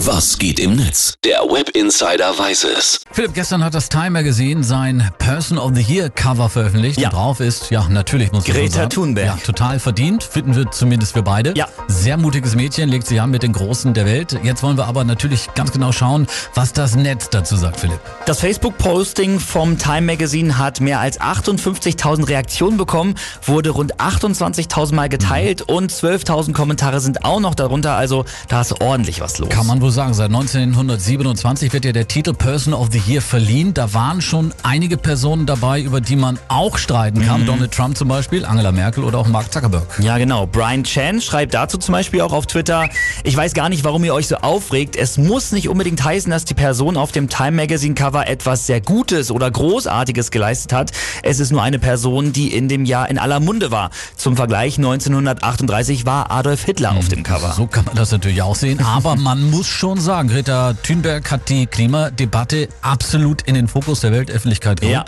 Was geht im Netz? Der Web Insider weiß es. Philipp, gestern hat das Time Magazine sein Person of the Year Cover veröffentlicht. Ja. Und drauf ist, ja, natürlich muss Greta sagen. Thunberg. Ja, total verdient, finden wir zumindest wir beide. Ja. Sehr mutiges Mädchen, legt sich an mit den Großen der Welt. Jetzt wollen wir aber natürlich ganz genau schauen, was das Netz dazu sagt, Philipp. Das Facebook-Posting vom Time Magazine hat mehr als 58.000 Reaktionen bekommen, wurde rund 28.000 Mal geteilt und 12.000 Kommentare sind auch noch darunter. Also da ist ordentlich was los. Kann man wohl sagen, seit 1927 wird ja der Titel Person of the Year verliehen. Da waren schon einige Personen dabei, über die man auch streiten kann. Mhm. Donald Trump zum Beispiel, Angela Merkel oder auch Mark Zuckerberg. Ja, genau. Brian Chan schreibt dazu zum Beispiel auch auf Twitter, ich weiß gar nicht, warum ihr euch so aufregt. Es muss nicht unbedingt heißen, dass die Person auf dem Time Magazine Cover etwas sehr Gutes oder Großartiges geleistet hat. Es ist nur eine Person, die in dem Jahr in aller Munde war. Zum Vergleich 1938 war Adolf Hitler auf dem Cover. So kann man das natürlich auch sehen. Aber man muss schon sagen, Greta Thunberg hat die Klimadebatte absolut in den Fokus der Weltöffentlichkeit gerückt. Ja.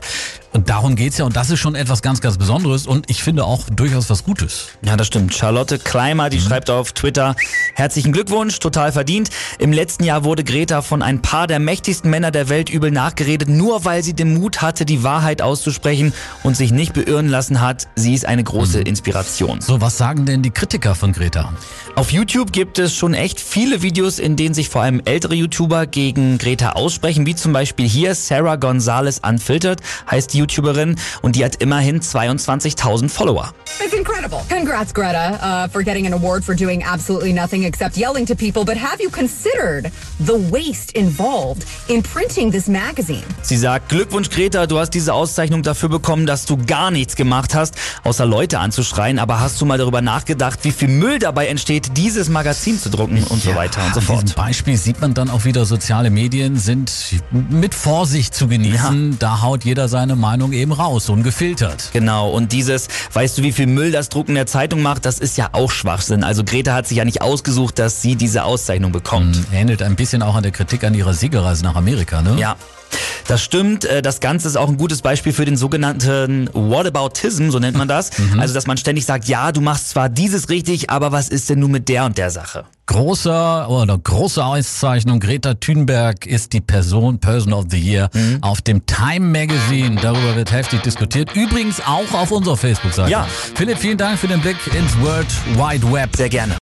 Und darum geht's ja. Und das ist schon etwas ganz, ganz Besonderes. Und ich finde auch durchaus was Gutes. Ja, das stimmt. Charlotte Kleimer, die schreibt auf Twitter, herzlichen Glückwunsch, total verdient. Im letzten Jahr wurde Greta von ein paar der mächtigsten Männer der Welt übel nachgeredet, nur weil sie den Mut hatte, die Wahrheit auszusprechen und sich nicht beirren lassen hat. Sie ist eine große Inspiration. So, was sagen denn die Kritiker von Greta? Auf YouTube gibt es schon echt viele Videos, in denen sich vor allem ältere YouTuber gegen Greta aussprechen, wie zum Beispiel hier Sarah Gonzalez Unfiltered, heißt die YouTuberin und die hat immerhin 22.000 Follower. It's incredible. Congrats, Greta, uh, for getting an award for doing absolutely nothing except yelling to people. But have you considered the waste involved in printing this magazine? Sie sagt, Glückwunsch Greta, du hast diese Auszeichnung dafür bekommen, dass du gar nichts gemacht hast, außer Leute anzuschreien. Aber hast du mal darüber nachgedacht, wie viel Müll dabei entsteht, dieses Magazin zu drucken und so weiter und so An fort. diesem Beispiel sieht man dann auch wieder, soziale Medien sind mit Vorsicht zu genießen. Da haut jeder seine Meinung eben raus, ungefiltert. Genau, und dieses, weißt du, wie viel Müll das Drucken der Zeitung macht, das ist ja auch Schwachsinn. Also Greta hat sich ja nicht ausgesucht, dass sie diese Auszeichnung bekommt. Ähnelt ein bisschen auch an der Kritik an ihrer Siegerreise nach Amerika, ne? Ja. Das stimmt. Äh, Das Ganze ist auch ein gutes Beispiel für den sogenannten Whataboutism, so nennt man das. Also, dass man ständig sagt, ja, du machst zwar dieses richtig, aber was ist denn nun mit der und der Sache? Großer oder große Auszeichnung. Greta Thunberg ist die Person, Person of the Year auf dem Time Magazine. Darüber wird heftig diskutiert. Übrigens auch auf unserer Facebook-Seite. Ja. Philipp, vielen Dank für den Blick ins World Wide Web. Sehr gerne.